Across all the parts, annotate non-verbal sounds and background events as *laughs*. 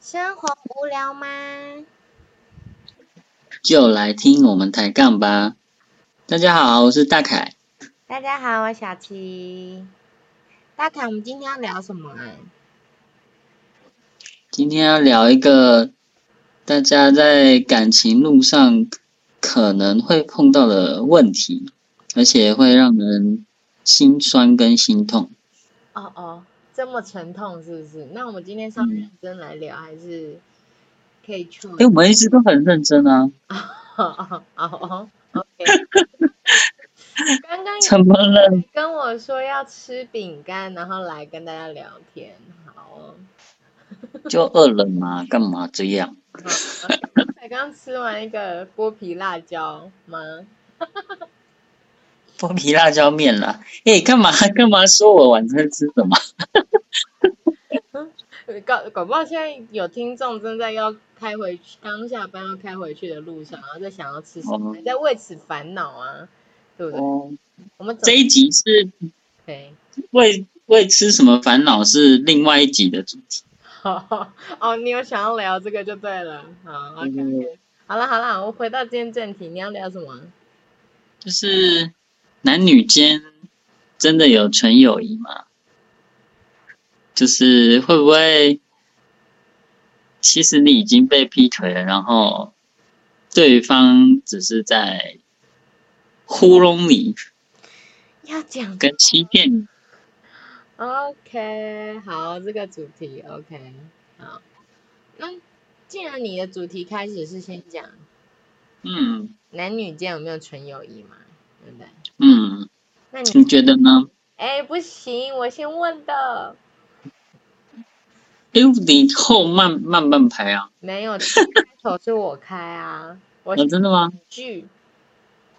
生活无聊吗？就来听我们抬杠吧。大家好，我是大凯。大家好，我小七。大凯，我们今天要聊什么啊？今天要聊一个大家在感情路上可能会碰到的问题，而且会让人心酸跟心痛。哦哦，这么沉痛是不是？那我们今天是要认真来聊，还是可以去？哎，我们一直都很认真啊。*laughs* 哦哦，OK。*laughs* 刚刚怎么了？跟我说要吃饼干，然后来跟大家聊天，好。*laughs* 就饿了吗？干嘛这样？才刚吃完一个剥皮辣椒吗？剥皮辣椒面啦。哎，干嘛 *laughs* 干嘛说我晚餐吃什么？*laughs* 搞搞不好现在有听众正在要开回去，刚下班要开回去的路上，然后在想要吃什么，在为此烦恼啊，对不对？我们这一集是，为为吃什么烦恼是另外一集的主题。*laughs* 哦，你有想要聊这个就对了。好，OK，好了好了，我回到今天正题，你要聊什么？就是男女间真的有纯友谊吗？就是会不会，其实你已经被劈腿了，然后对方只是在糊弄你，要讲跟欺骗你。OK，好，这个主题 OK，好。那既然你的主题开始是先讲，嗯，男女间有没有纯友谊嘛？对不对？嗯。那你觉得呢？哎，不行，我先问的。哎，你后慢慢慢排啊？没有，开头是我开啊。我真的吗？剧。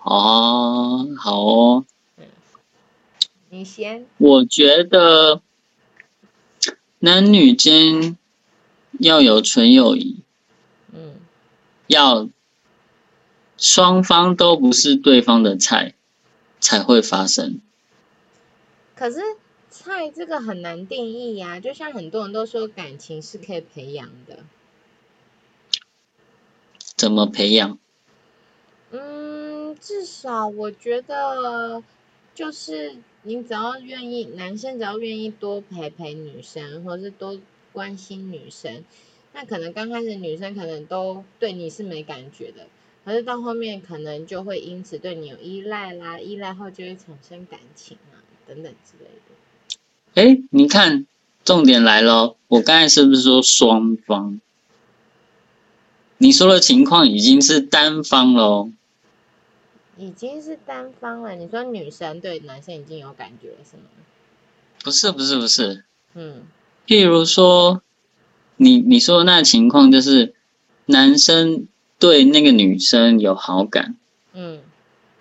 哦，好哦。你先。我觉得男女间要有纯友谊，嗯，要双方都不是对方的菜才会发生。可是菜这个很难定义呀，就像很多人都说感情是可以培养的。怎么培养？嗯，至少我觉得就是。你只要愿意，男生只要愿意多陪陪女生，或是多关心女生，那可能刚开始女生可能都对你是没感觉的，可是到后面可能就会因此对你有依赖啦，依赖后就会产生感情啊，等等之类的。哎，你看，重点来了，我刚才是不是说双方？你说的情况已经是单方喽。已经是单方了。你说女生对男生已经有感觉了，是吗？不是，不是，不是。嗯。譬如说，你你说的那情况，就是男生对那个女生有好感，嗯，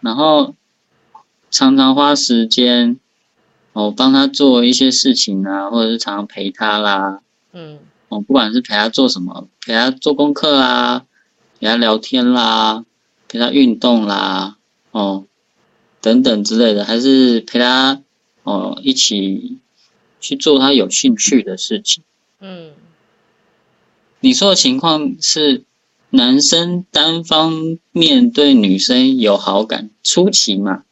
然后常常花时间哦帮她做一些事情啊，或者是常常陪她啦，嗯，哦，不管是陪她做什么，陪她做功课啊，陪她聊天啦，陪她运动啦。哦，等等之类的，还是陪她哦一起去做她有兴趣的事情。嗯，你说的情况是男生单方面对女生有好感，初期嘛？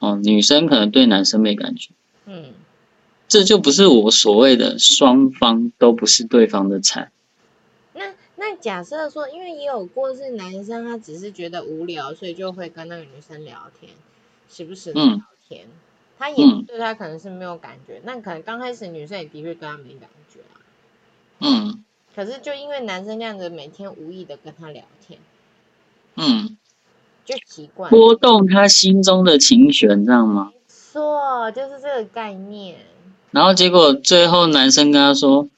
哦，女生可能对男生没感觉。嗯，这就不是我所谓的双方都不是对方的菜。那假设说，因为也有过是男生，他只是觉得无聊，所以就会跟那个女生聊天，时不时的聊天，他也对他可能是没有感觉，那可能刚开始女生也的确对他没感觉啊。嗯。可是就因为男生这样子每天无意的跟他聊天，嗯，就习惯波动他心中的情绪，你知道吗？错，就是这个概念。然后结果最后男生跟他说。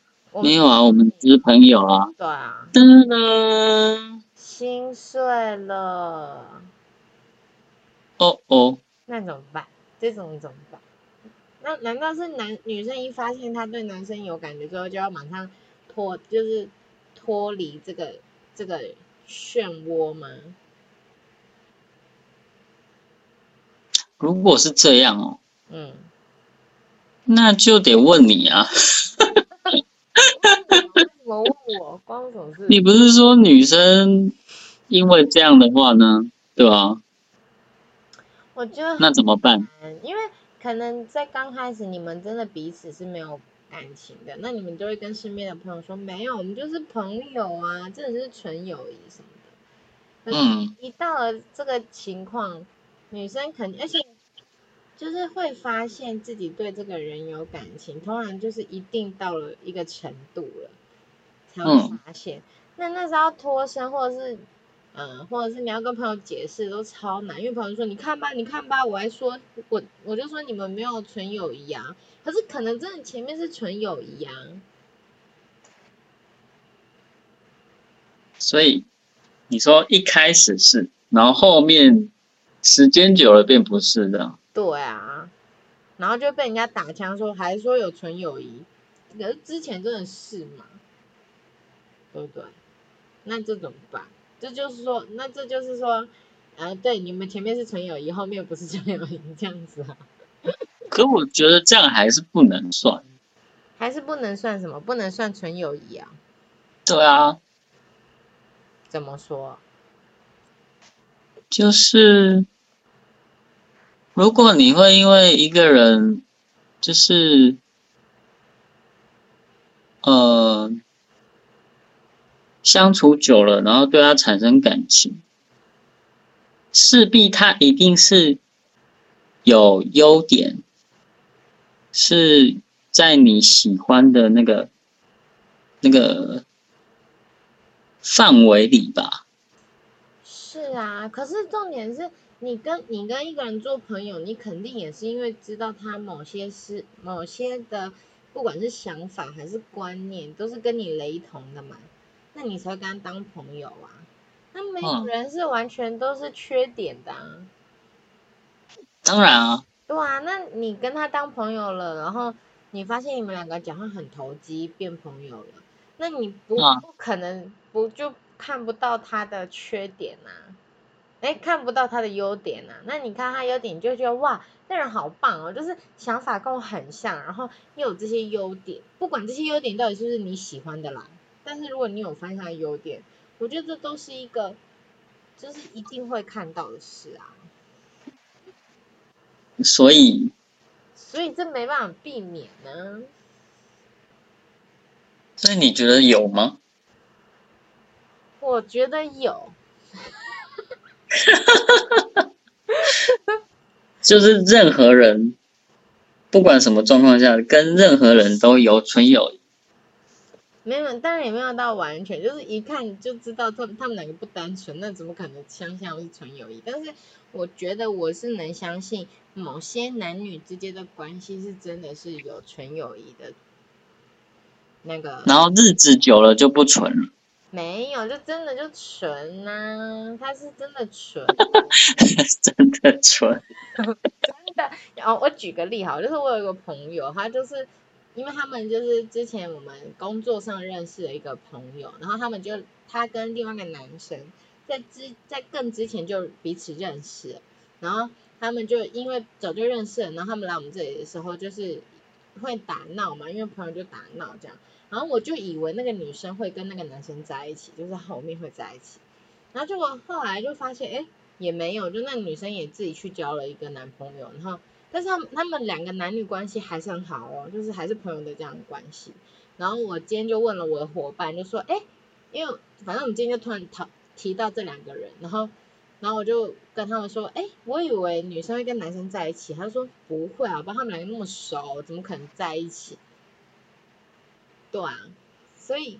没有啊，我们只是朋友啊。对啊。噔噔。心碎了。哦哦。那怎么办？这种怎么办？那难道是男女生一发现他对男生有感觉之后，就要马上脱，就是脱离这个这个漩涡吗？如果是这样哦。嗯。那就得问你啊。我问关我什么事？你不是说女生因为这样的话呢，对吧？我觉得那怎么办？因为可能在刚开始你们真的彼此是没有感情的，那你们就会跟身边的朋友说没有，我们就是朋友啊，真的是纯友谊什么的。可是嗯，一到了这个情况，女生肯定而且就是会发现自己对这个人有感情，通常就是一定到了一个程度了，才会嗯发现。那那时候脱身，或者是嗯，或者是你要跟朋友解释，都超难，因为朋友说你看吧，你看吧，我还说我我就说你们没有纯友谊啊，可是可能真的前面是纯友谊啊，所以你说一开始是，然后后面时间久了便不是的。对啊，然后就被人家打枪说，还说有纯友谊，可是之前真的是嘛，对不对？那这怎么办？这就是说，那这就是说，啊，对，你们前面是纯友谊，后面不是纯友谊，*laughs* 这样子啊，可我觉得这样还是不能算。还是不能算什么？不能算纯友谊啊？对啊，怎么说？就是如果你会因为一个人，就是呃相处久了，然后对他产生感情，势必他一定是有优点，是在你喜欢的那个那个范围里吧。是啊，可是重点是你跟你跟一个人做朋友，你肯定也是因为知道他某些事某些的，不管是想法还是观念，都是跟你雷同的嘛，那你才会跟他当朋友啊。那没有嗯人是完全都是缺点的啊。当然啊，对啊，那你跟他当朋友了，然后你发现你们两个讲话很投机，变朋友了，那你不啊不可能不就看不到他的缺点啊？哎，看不到他的优点啊？那你看他优点，你就觉得哇，那人好棒哦，就是想法跟我很像，然后又有这些优点，不管这些优点到底是不是你喜欢的啦，但是如果你有发现他的优点，我觉得这都是一个，就是一定会看到的事啊。所以所以这没办法避免呢。所以你觉得有吗？我觉得有，*laughs* 就是任何人，不管什么状况下，跟任何人都有纯友谊。没有，当然也没有到完全，就是一看就知道他们他们两个不单纯，那怎么可能相信是纯友谊？但是我觉得我是能相信某些男女之间的关系是真的是有纯友谊的，那个然后日子久了就不纯了，没有，就真的就纯呐、他是真的纯。*laughs* 真的纯。真的，然后我举个例哈，就是我有一个朋友，他就是因为他们就是之前我们工作上认识的一个朋友，然后他们就他跟另外一个男生在之在更之前就彼此认识，然后他们就因为早就认识了，然后他们来我们这里的时候就是会打闹嘛，因为朋友就打闹这样，然后我就以为那个女生会跟那个男生在一起，就是后面会在一起，然后结果后来就发现，哎。也没有，就那女生也自己去交了一个男朋友，然后但是他们他们两个男女关系还是很好哦，就是还是朋友的这样的关系。然后我今天就问了我的伙伴，就说，哎，因为反正我们今天就突然讨提到这两个人，然后然后我就跟他们说，哎，我以为女生会跟男生在一起，他说不会啊，不然他们两个那么熟，怎么可能在一起？对啊，所以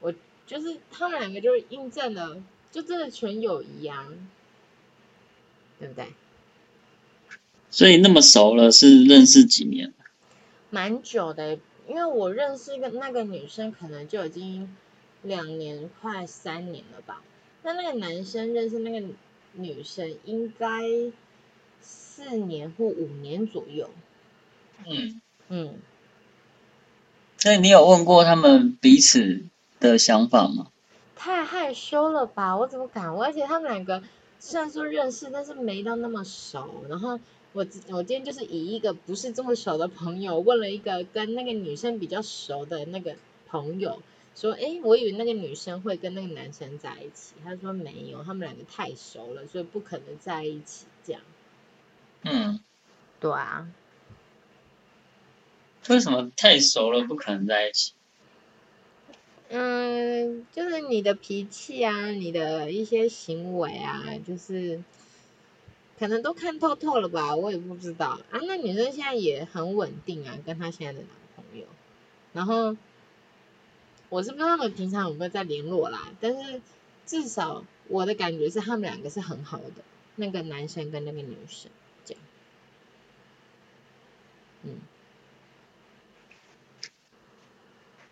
我就是他们两个就是印证了。就真的纯友谊啊，对不对？所以那么熟了是认识几年？蛮久的，因为我认识一个那个女生，可能就已经两年快三年了吧。那那个男生认识那个女生，应该四年或五年左右。嗯嗯，所以你有问过他们彼此的想法吗？太害羞了吧？我怎么敢问？而且他们两个虽然说认识，但是没到那么熟。然后我我今天就是以一个不是这么熟的朋友问了一个跟那个女生比较熟的那个朋友说，诶，我以为那个女生会跟那个男生在一起，他说没有，他们两个太熟了，所以不可能在一起这样。嗯，对啊，为什么太熟了不可能在一起？嗯，就是你的脾气啊，你的一些行为啊，就是可能都看透透了吧，我也不知道啊。那女生现在也很稳定啊，跟她现在的男朋友，然后我是不知道他们平常有没有在联络啦，但是至少我的感觉是他们两个是很好的，那个男生跟那个女生这样，嗯。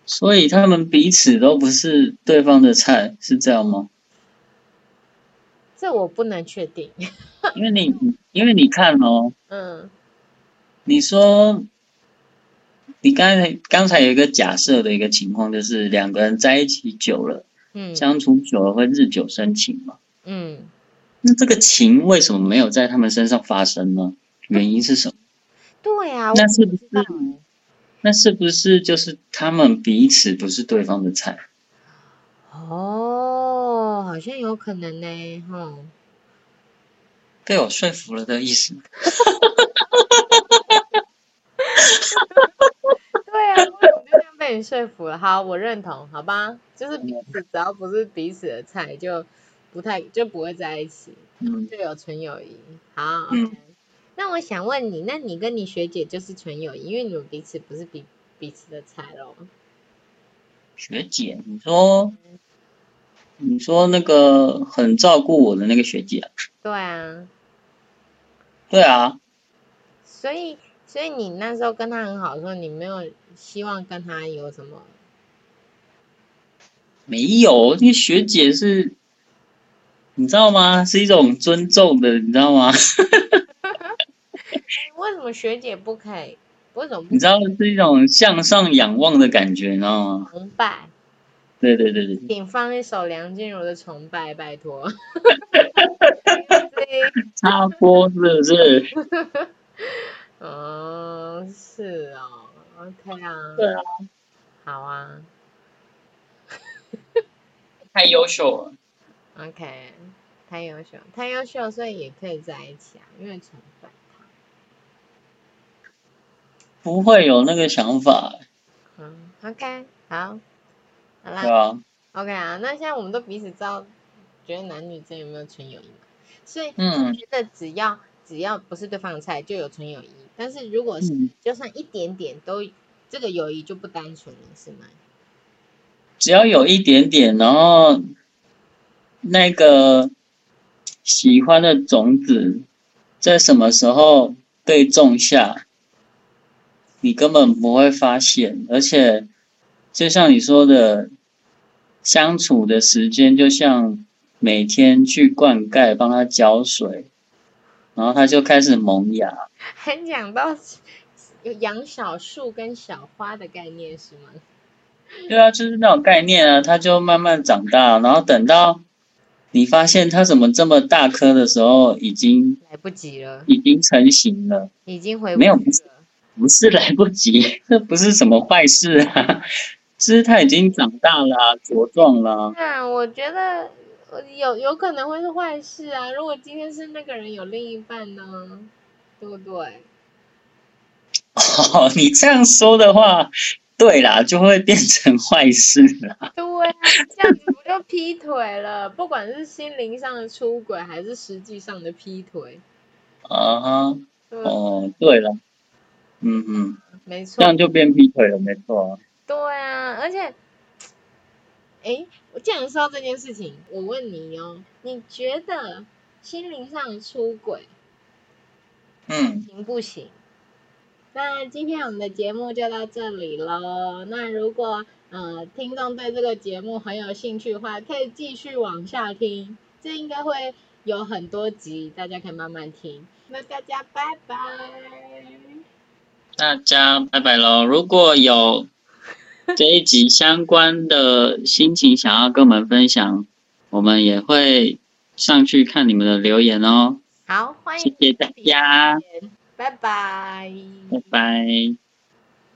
所以他们彼此都不是对方的菜，是这样吗？这我不能确定。*laughs* 因为你，因为你看哦，嗯，你说，你刚才刚才有一个假设的一个情况，就是两个人在一起久了，嗯相处久了会日久生情嘛？嗯，那这个情为什么没有在他们身上发生呢？原因是什么？对啊，我那是不是那是不是就是他们彼此不是对方的菜？哦，好像有可能呢，哈。被我说服了的意思。*laughs* 对啊，我就这样被你说服了。好，我认同，好吧？就是彼此只要不是彼此的菜，就不太就不会在一起，嗯，就有纯友谊。好。那我想问你，那你跟你学姐就是纯友谊，因为你们彼此不是彼彼此的菜喽。学姐，你说，你说那个很照顾我的那个学姐啊？对啊，对啊，所以所以你那时候跟她很好的时候，你没有希望跟她有什么？没有，那学姐是，你知道吗？是一种尊重的，你知道吗？*laughs* *laughs* 为什么学姐不可以？为什么你知道是一种向上仰望的感觉，你知道吗？崇拜？对对对对，请放一首梁静茹的《崇拜》，拜托。*laughs* 插播是不是？嗯，*laughs* 是哦，OK 啊，对啊，好啊太优秀了。，OK，太优秀，太优秀，所以也可以在一起啊，因为崇拜他。不会有那个想法，嗯，OK，好，好啦对啊，，OK 啊，那现在我们都彼此知道，觉得男女之间有没有纯友谊嘛？所以我嗯觉得只要只要不是对方的菜，就有纯友谊。但是如果是嗯，就算一点点都，这个友谊就不单纯了，是吗？只要有一点点，然后那个喜欢的种子在什么时候被种下，你根本不会发现，而且就像你说的，相处的时间就像每天去灌溉，帮它浇水，然后它就开始萌芽。*laughs* 还讲到有养小树跟小花的概念是吗？*laughs* 对啊，就是那种概念啊，它就慢慢长大，然后等到你发现它怎么这么大颗的时候，已经来不及了，已经成型了，已经回没有不去了。不是来不及，这 *laughs* 不是什么坏事啊，是他已经长大了、啊，茁壮了啊、那我觉得呃有有可能会是坏事啊。如果今天是那个人有另一半呢，对不对？*laughs* 哦，你这样说的话，对啦，就会变成坏事啦。对啊，这样子不就劈腿了？不管是心灵上的出轨，还是实际上的劈腿，啊哈？哦，对了，嗯嗯，没错这。样就变劈腿了，没错啊。对啊，而且，哎，我既然说到这件事情，我问你哦，你觉得心灵上出轨嗯，行不行？那今天我们的节目就到这里喽。那如果呃听众对这个节目很有兴趣的话，可以继续往下听，这应该会有很多集，大家可以慢慢听。那大家拜拜。大家拜拜喽！如果有这一集相关的心情想要跟我们分享，我们也会上去看你们的留言哦。好，欢迎谢谢大家，拜拜。拜拜。